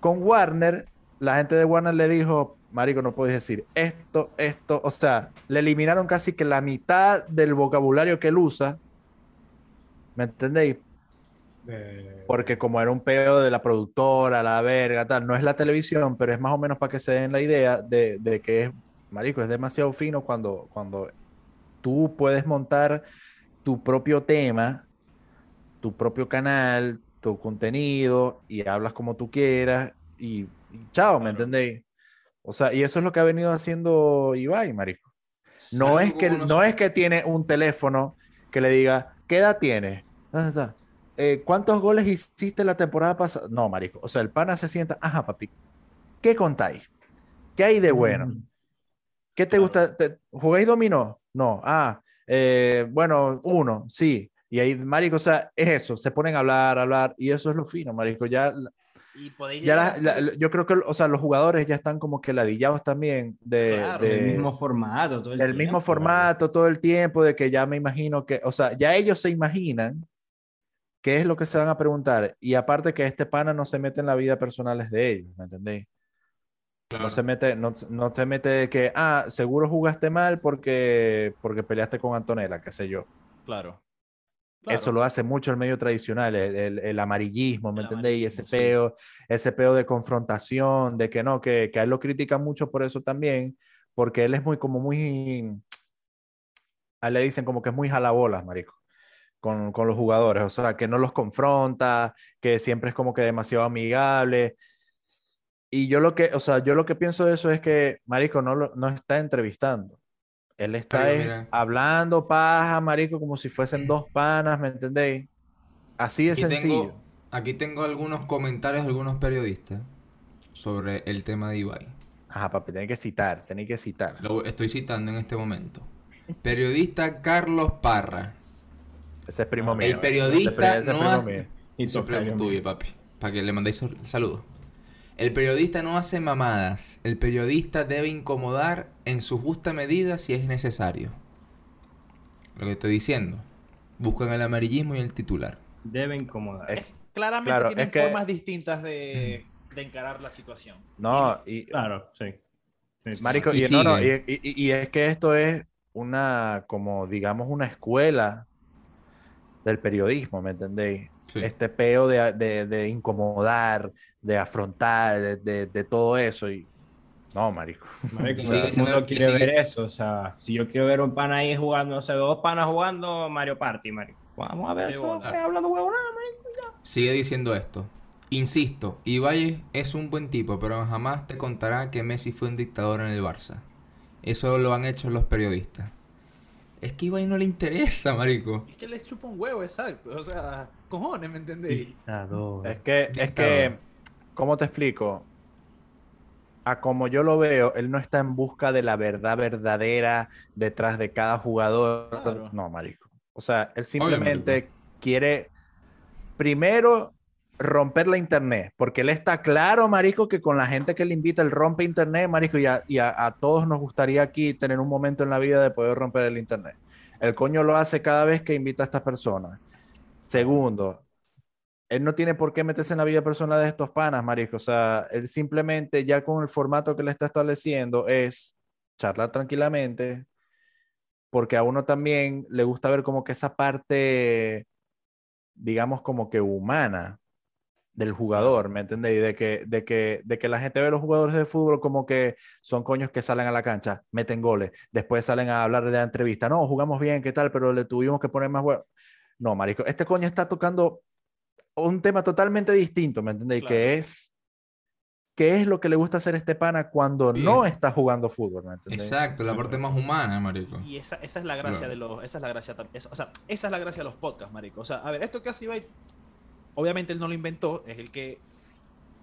Con Warner, la gente de Warner le dijo, marico, no puedes decir esto, esto. O sea, le eliminaron casi que la mitad del vocabulario que él usa. ¿Me entendéis? Eh, Porque como era un peo de la productora, la verga, tal, no es la televisión, pero es más o menos para que se den la idea de, de que es, marico, es demasiado fino cuando, cuando tú puedes montar tu propio tema, tu propio canal, tu contenido y hablas como tú quieras y chao, ¿me Claro. entendéis? O sea, y eso es lo que ha venido haciendo Ibai, marico. No es que, no es que tiene un teléfono que le diga, ¿qué edad tienes? ¿Dónde está? Eh, ¿cuántos goles hiciste la temporada pasada? No, marico. O sea, el pana se sienta, ajá, papi, ¿qué contáis? ¿Qué hay de bueno? mm, ¿Qué te Claro. gusta? ¿Te- ¿Jugáis dominó? No. Ah, eh, bueno, uno, sí. Y ahí, marico, o sea, es eso. Se ponen a hablar, a hablar, y eso es lo fino, marico. Ya, Y podéis ya llegar la- a la- ser- yo creo que, o sea, los jugadores ya están como que ladillados también de, Claro, de- el mismo formato, todo el, el mismo tiempo, formato todo el tiempo, de que ya me imagino que, o sea, ya ellos se imaginan qué es lo que se van a preguntar. Y aparte que este pana no se mete en la vida personales de ellos, ¿me entendéis? Claro. No se mete, no, no se mete de que, ah, seguro jugaste mal porque, porque peleaste con Antonella, qué sé yo. Claro. Eso lo hace mucho el medio tradicional, el, el- el amarillismo, ¿me El entendéis? Y ese sí. peo, ese peo de confrontación, de que no, que, que a él lo critican mucho por eso también, porque él es muy, como muy, a él le dicen como que es muy jalabolas, marico, con, con los jugadores, o sea, que no los confronta, que siempre es como que demasiado amigable. Y yo lo que, o sea, yo lo que pienso de eso es que, marico, no, lo- no está entrevistando. Él está es hablando paja, marico, como si fuesen dos panas, ¿me entendéis? Así de Aquí sencillo. tengo, aquí tengo algunos comentarios de algunos periodistas sobre el tema de Ibai. Ajá, papi, tenéis que citar, tenéis que citar. Lo estoy citando en este momento. Periodista Carlos Parra. Ese es primo El mío. periodista Ese, es primo ha- mío. Y premio mío. tuyo, papi. Para que le mandéis sal- saludos. El periodista no hace mamadas. El periodista debe incomodar en su justa medida si es necesario. Lo que estoy diciendo. Buscan el amarillismo y el titular. Debe incomodar. Es- Claramente Claro, tienen es que- formas distintas de, de encarar la situación. No, y, Claro, sí. Marico, Y y, no, no, y, sigue. y- y es que esto es una, como digamos, una escuela del periodismo, ¿me entendéis? Sí. Este peo de, de- de incomodar, de afrontar, de, de- de todo eso. Y no, marico. Marico, mundo quiere sigue- ver eso. O sea, si yo quiero ver un pana ahí jugando, no sé, dos panas jugando Mario Party, marico. Vamos a ver eso, eh, hablando huevonada, Sigue diciendo esto. Insisto, Ibai es un buen tipo, pero jamás te contará que Messi fue un dictador en el Barça. Eso lo han hecho los periodistas. Es que Ibai no le interesa, marico. Es que les chupa un huevo, exacto. O sea, cojones, ¿me entendéis? Dictador. Es que, es que, ¿cómo te explico? A como yo lo veo, él no está en busca de la verdad verdadera detrás de cada jugador. Claro. No, marico. O sea, él simplemente quiere primero romper la internet, porque él está claro, marico, que con la gente que le invita, él rompe internet, marico, y, a, y a- a todos nos gustaría aquí tener un momento en la vida de poder romper el internet. El coño lo hace cada vez que invita a estas personas. Segundo, él no tiene por qué meterse en la vida personal de estos panas, marico. O sea, él simplemente ya con el formato que le está estableciendo es charlar tranquilamente, porque a uno también le gusta ver como que esa parte, digamos, como que humana del jugador, ¿me entendéis? De que, de, que, de que la gente ve a los jugadores de fútbol como que son coños que salen a la cancha, meten goles, después salen a hablar de la entrevista, no, jugamos bien, ¿qué tal? Pero le tuvimos que poner más. No, marico, este coño está tocando un tema totalmente distinto, ¿me entendéis? Claro. Que es qué es lo que le gusta hacer a este pana cuando no está jugando fútbol, ¿me entendés? Exacto, la parte más humana, marico. Y esa, esa es la gracia Claro. de los. Esa es la gracia es- O sea, esa es la gracia de los podcasts, marico. O sea, a ver, esto que hace Ibai, obviamente él no lo inventó, es el que.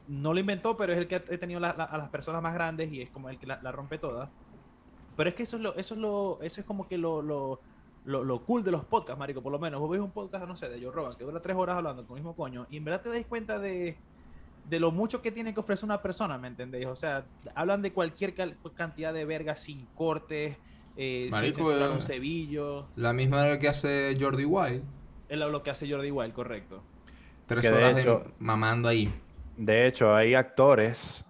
No lo inventó, pero es el que ha tenido la- la- a las personas más grandes y es como el que la, la rompe toda. Pero es que eso es lo, eso es lo, eso es como que lo, lo, lo, lo cool de los podcasts, marico. Por lo menos, vos ves un podcast, no sé, de Joe Rogan, que dura tres horas hablando con el mismo coño, y en verdad te das cuenta de, de lo mucho que tiene que ofrecer una persona, ¿me entendéis? O sea, hablan de cualquier cal- cantidad de verga sin cortes, eh, sin Marico, censurar eh. un cebillo. La misma que hace Jordi Wild. Es lo que hace Jordi Wild, correcto. Tres Que horas de hecho- mamando ahí. De hecho, hay actores,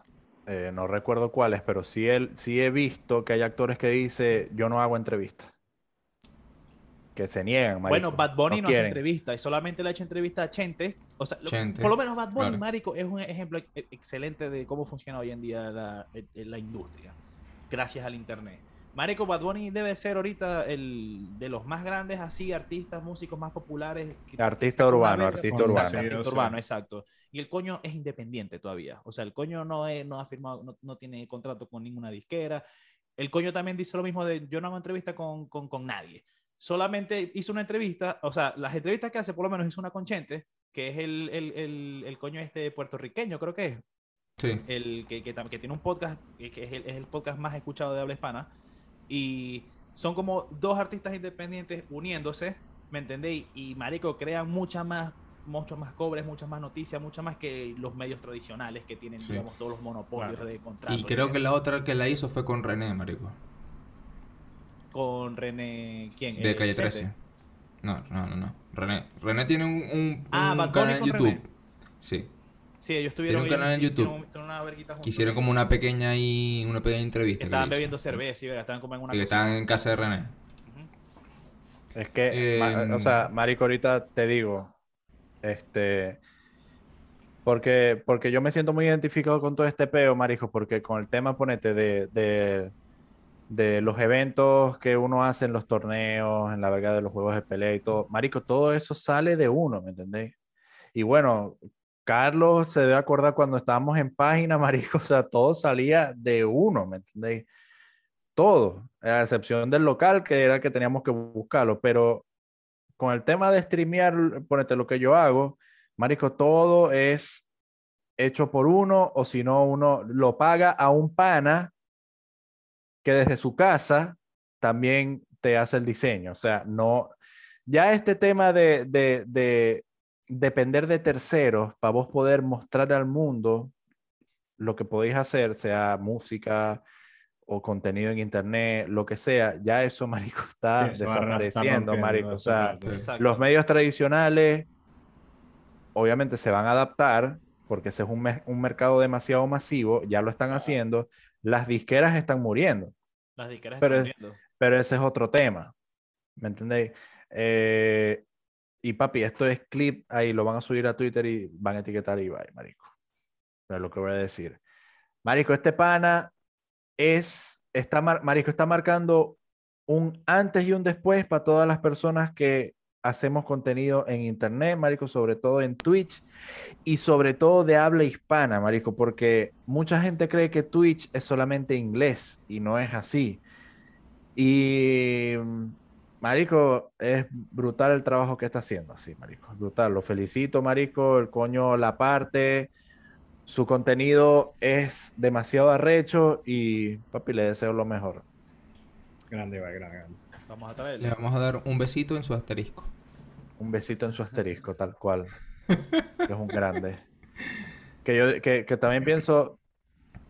eh, no recuerdo cuáles, pero sí, el, sí he visto que hay actores que dice yo no hago entrevistas. Que se niegan, marico. Bueno, Bad Bunny no no, hace entrevista y solamente le ha hecho entrevista a Chente. O sea, Chente, por lo menos Bad Bunny, claro. marico, es un ejemplo excelente de cómo funciona hoy en día la, e- la industria. Gracias al internet. Marico, Bad Bunny debe ser ahorita el de los más grandes así artistas, músicos más populares. que- Artista una urbano, artista Exacto, urbano. artista Sí, urbano, exacto. Y el coño es independiente todavía. O sea, el coño no, es, no ha firmado, no, no tiene contrato con ninguna disquera. El coño también dice lo mismo de yo no hago entrevista con, con, con nadie. Solamente hizo una entrevista, o sea, las entrevistas que hace, por lo menos hizo una con Chente, que es el, el, el, el coño este puertorriqueño, creo que es Sí. el que, que, que tiene un podcast, que es el, es el podcast más escuchado de habla hispana, y son como dos artistas independientes uniéndose, ¿me entendéis? Y Marico crean mucha más, mucho más cobres, muchas más noticias, muchas más que los medios tradicionales que tienen, Sí. digamos, todos los monopolios Claro. de contratos. Y creo que la otra que la hizo fue con René, marico. Con René, ¿quién? De Eh, Calle Chente. 13. No, no, no, no. René. René tiene un, un, Ah, un canal en YouTube. René. Sí. Sí, ellos tuvieron un canal en YouTube. tienen tienen una. Hicieron como una pequeña y una pequeña entrevista. que Estaban bebiendo cerveza, y ¿verdad? estaban como en una Y estaban en casa de René. Es que, Em, o sea, Marico, ahorita te digo, este, porque, porque yo me siento muy identificado con todo este peo, Marico, porque con el tema, ponete, de, de, de los eventos que uno hace en los torneos, en la verga de los juegos de pelea y todo, Marico, todo eso sale de uno, ¿me entendéis? Y bueno, Carlos se debe acordar cuando estábamos en página, Marico, o sea, todo salía de uno, ¿me entendéis? todo, a excepción del local, que era el que teníamos que buscarlo, pero con el tema de streamear, ponete lo que yo hago, marico, todo es hecho por uno, o si no, uno lo paga a un pana que desde su casa también te hace el diseño, o sea, no, ya este tema de, de, de depender de terceros para vos poder mostrar al mundo lo que podéis hacer, sea música, o contenido en internet, lo que sea, ya eso, marico, está Sí, desapareciendo, marico. O sea. Exacto. los medios tradicionales obviamente se van a adaptar porque ese es un, un mercado demasiado masivo, ya lo están haciendo, las disqueras están muriendo, Las disqueras pero- están muriendo. pero ese es otro tema, ¿me entendéis? Eh, y papi, esto es clip, ahí lo van a subir a Twitter y van a etiquetar a Ibai, marico. Pero es lo que voy a decir. Marico, este pana es, está, mar- marico, está marcando un antes y un después para todas las personas que hacemos contenido en internet, marico, sobre todo en Twitch y sobre todo de habla hispana, marico, porque mucha gente cree que Twitch es solamente inglés y no es así. Y marico, es brutal el trabajo que está haciendo, así, marico, brutal. Lo felicito, marico, el coño la parte. Su contenido es demasiado arrecho y papi, le deseo lo mejor. Grande, va, grande, grande. Vamos a traerle. Le vamos a dar un besito en su asterisco. Un besito en su asterisco, tal cual. Que es un grande. Que yo que, que también pienso,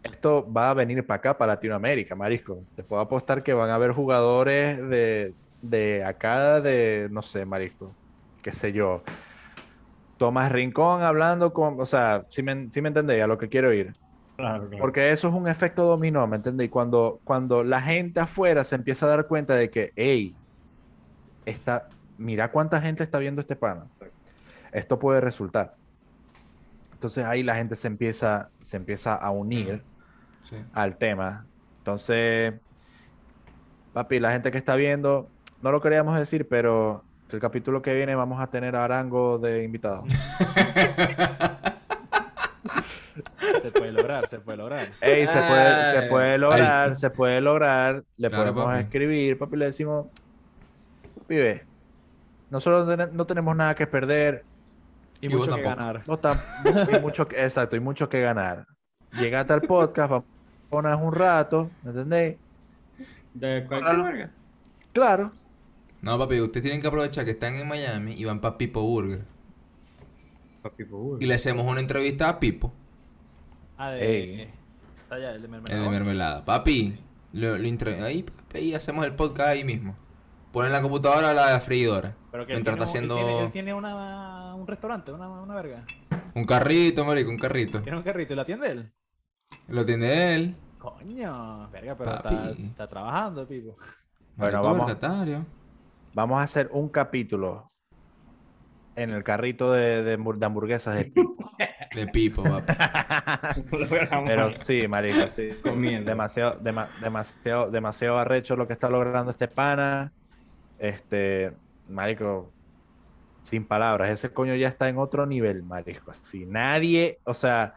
esto va a venir para acá, para Latinoamérica, marisco. Te puedo apostar que van a haber jugadores de, de acá, de, no sé, marisco, qué sé yo. Tomás Rincón hablando con, o sea, si me, sí me entendéis a lo que quiero ir. Claro, claro. Porque eso es un efecto dominó, ¿me entendéis? Cuando, cuando la gente afuera se empieza a dar cuenta de que, hey, está, mira cuánta gente está viendo este pana. Esto puede resultar. Entonces ahí la gente se empieza, se empieza a unir Sí. al tema. Entonces, papi, la gente que está viendo, no lo queríamos decir, pero el capítulo que viene vamos a tener a Arango de invitado. Se puede lograr. se puede lograr. Ey, se puede, se Ay. puede lograr, se puede lograr. Le Claro, podemos papi. escribir, papi, le decimos, pibe, nosotros no ten- no tenemos nada que perder, Y, Y mucho que ganar. no tam- y mucho que- exacto, y mucho que ganar. Llegate al podcast, vamos a poner un rato, ¿me entendéis? De cualquier. Claro. No, papi, ustedes tienen que aprovechar que están en Miami y van para Pipo Burger. Pues, uy. Y le hacemos una entrevista a Pipo, Ah, de... Ey. Allá, el de mermelada. el de mermelada. Papi, lo, lo ahí, papi, ahí hacemos el podcast ahí mismo. Ponen la computadora la freidora. Pero que él mientras tiene, está él haciendo tiene, él tiene una, un restaurante, una, una verga. un carrito, marico, un carrito. Tiene un carrito y la atiende él. Lo tiene él. Coño, verga, pero está, trabajando, Pipo. Bueno, Marico, vamos. vergatario. Vamos a hacer un capítulo en el carrito de, de hamburg- de hamburguesas de Pipo. De Pipo. Lo grabamos Pero sí, marico, sí. comiendo. demasiado, dema- demasiado, demasiado arrecho lo que está logrando este pana. Este, marico, sin palabras, ese coño ya está en otro nivel, marico. Si nadie, o sea,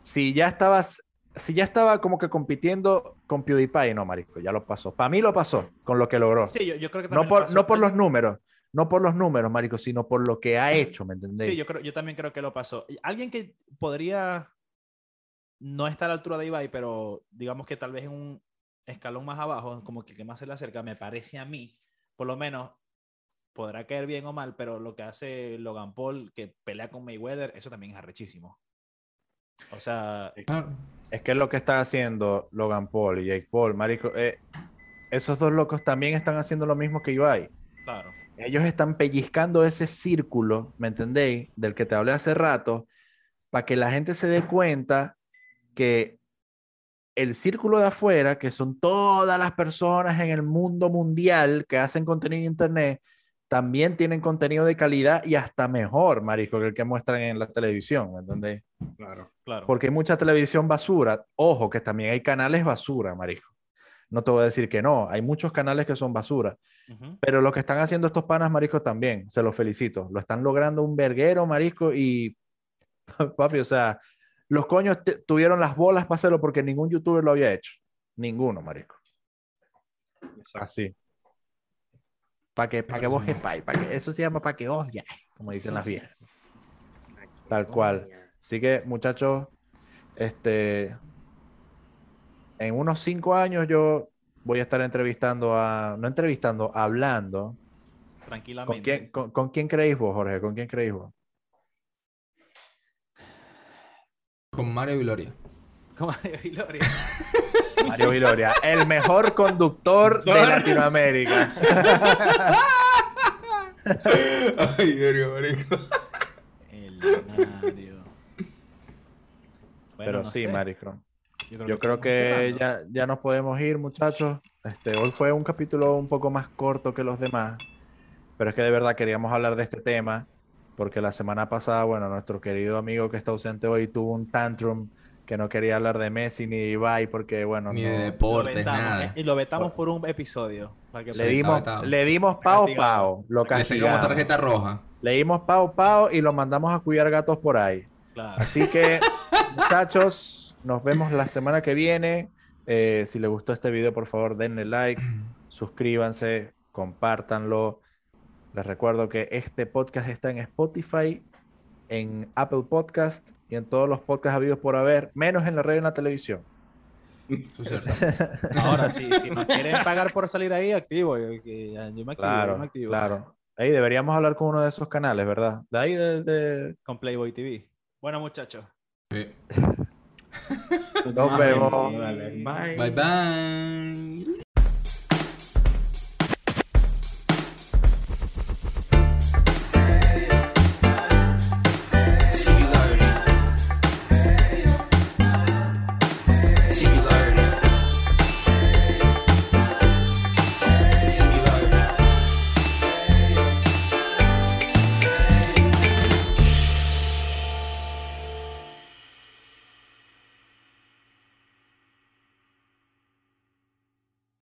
si ya estabas, si ya estaba como que compitiendo con PewDiePie, no, marico, ya lo pasó. Para mí lo pasó con lo que logró. Sí, yo, yo creo que no por, pasó. no por los números, no por los números, marico, sino por lo que ha hecho, ¿me entendés? Sí, yo, creo, yo también creo que lo pasó. Alguien que podría no estar a la altura de Ibai, pero digamos que tal vez en un escalón más abajo, como que el que más se le acerca, me parece a mí, por lo menos podrá caer bien o mal, pero lo que hace Logan Paul, que pelea con Mayweather, eso también es arrechísimo. O sea, Claro. Es que es lo que está haciendo Logan Paul y Jake Paul, marico. eh, esos dos locos también están haciendo lo mismo que Ibai. claro. Ellos están pellizcando ese círculo, ¿me entendéis? Del que te hablé hace rato, para que la gente se dé cuenta que el círculo de afuera, que son todas las personas en el mundo mundial que hacen contenido en internet, también tienen contenido de calidad y hasta mejor, marico, que el que muestran en la televisión, ¿me entendéis? Claro. Claro. Porque hay mucha televisión basura. Ojo, que también hay canales basura, marico. No te voy a decir que no. Hay muchos canales que son basura. Pero lo que están haciendo estos panas, marisco, también. Se los felicito. Lo están logrando un verguero, marisco. Y, papi, o sea, los coños tuvieron las bolas para hacerlo porque ningún youtuber lo había hecho. Ninguno, marisco. Así. Para que, pa que vos sepáis. pa' que, eso se llama para que odiáis, como dicen las viejas. Tal cual. Así que, muchachos, este, en unos cinco años yo voy a estar entrevistando a, no entrevistando, hablando. ¿Con Tranquilamente. quién, con, con quién creéis vos, Jorge? ¿Con quién creéis vos? Con Mario Gloria. Como de Gloria. Mario Viloria, el mejor conductor de Latinoamérica. Ay, verga, marico. El Mario. Bueno, Pero no sí, sé. marico. Yo Yo creo que ya, ya nos podemos ir, muchachos. Este, hoy fue un capítulo un poco más corto que los demás, pero es que de verdad queríamos hablar de este tema, porque la semana pasada, bueno, nuestro querido amigo que está ausente hoy tuvo un tantrum que no quería hablar de Messi ni de Ibai, porque bueno, Ni no- de deportes, vetamos, nada. eh, Y lo vetamos por un episodio. Para que le dimos, vetado. le dimos pao pao, lo Le castigamos. tarjeta roja. Le dimos pao pao y lo mandamos a cuidar gatos por ahí. Claro. Así que, muchachos, nos vemos la semana que viene. Eh, si les gustó este video, por favor, denle like, suscríbanse, compártanlo. Les recuerdo que este podcast está en Spotify, en Apple Podcast y en todos los podcasts habidos por haber, menos en la radio y en la televisión. Ahora sí, si nos quieren pagar por salir ahí, activo. Yo, que ya- yo me activo, yo Claro, me activo. claro. Ahí deberíamos hablar con uno de esos canales, ¿verdad? De ahí de, de- Con Playboy TV. Bueno, muchachos. Sí. 都拜了，拜拜。